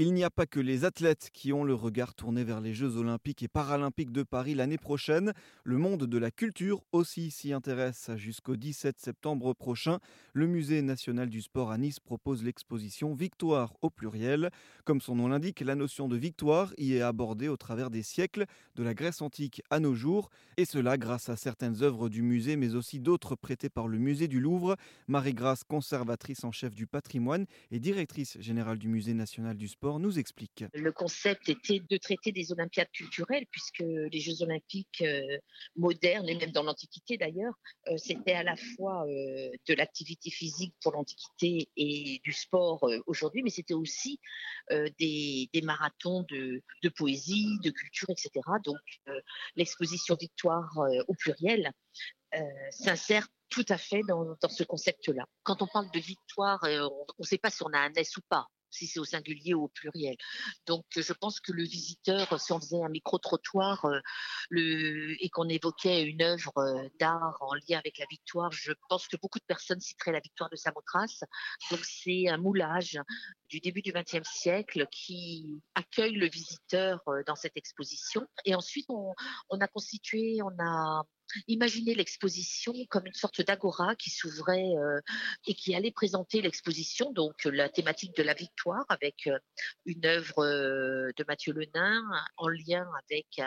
Il n'y a pas que les athlètes qui ont le regard tourné vers les Jeux olympiques et paralympiques de Paris l'année prochaine. Le monde de la culture aussi s'y intéresse. Jusqu'au 17 septembre prochain, le Musée national du sport à Nice propose l'exposition Victoire au pluriel. Comme son nom l'indique, la notion de victoire y est abordée au travers des siècles, de la Grèce antique à nos jours, et cela grâce à certaines œuvres du musée, mais aussi d'autres prêtées par le musée du Louvre. Marie-Grace, conservatrice en chef du patrimoine et directrice générale du Musée national du sport, nous explique. Le concept était de traiter des Olympiades culturelles, puisque les Jeux olympiques euh, modernes, et même dans l'Antiquité d'ailleurs, euh, c'était à la fois euh, de l'activité physique pour l'Antiquité et du sport aujourd'hui, mais c'était aussi des, marathons de, poésie, de culture, etc. Donc l'exposition Victoire au pluriel s'insère tout à fait dans, dans ce concept-là. Quand on parle de victoire, on ne sait pas si on a un S ou pas si c'est au singulier ou au pluriel. Donc, je pense que le visiteur, si on faisait un micro-trottoir euh, et qu'on évoquait une œuvre euh, d'art en lien avec la victoire, je pense que beaucoup de personnes citeraient la victoire de Samothrace. Donc, c'est un moulage du début du XXe siècle qui accueille le visiteur euh, dans cette exposition. Et ensuite, on, on a constitué, on a Imaginez l'exposition comme une sorte d'agora qui s'ouvrait euh, et qui allait présenter l'exposition, donc la thématique de la victoire, avec euh, une œuvre euh, de Mathieu Lenain en lien avec,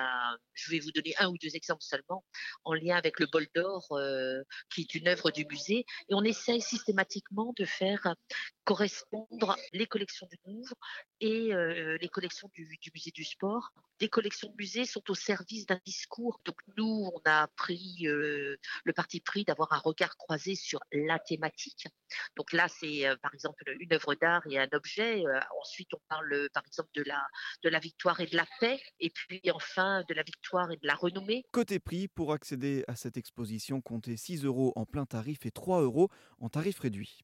je vais vous donner un ou deux exemples seulement, en lien avec le bol d'or, qui est une œuvre du musée. Et on essaye systématiquement de faire correspondre les collections du Louvre et les collections du, du musée du sport. Les collections de musées sont au service d'un discours. Donc nous, on a euh, le parti pris d'avoir un regard croisé sur la thématique. Donc là, c'est euh, par exemple une œuvre d'art et un objet. Euh, ensuite, on parle par exemple de la, de la victoire et de la paix. Et puis enfin, de la victoire et de la renommée. Côté prix, pour accéder à cette exposition, comptez 6 euros en plein tarif et 3 euros en tarif réduit.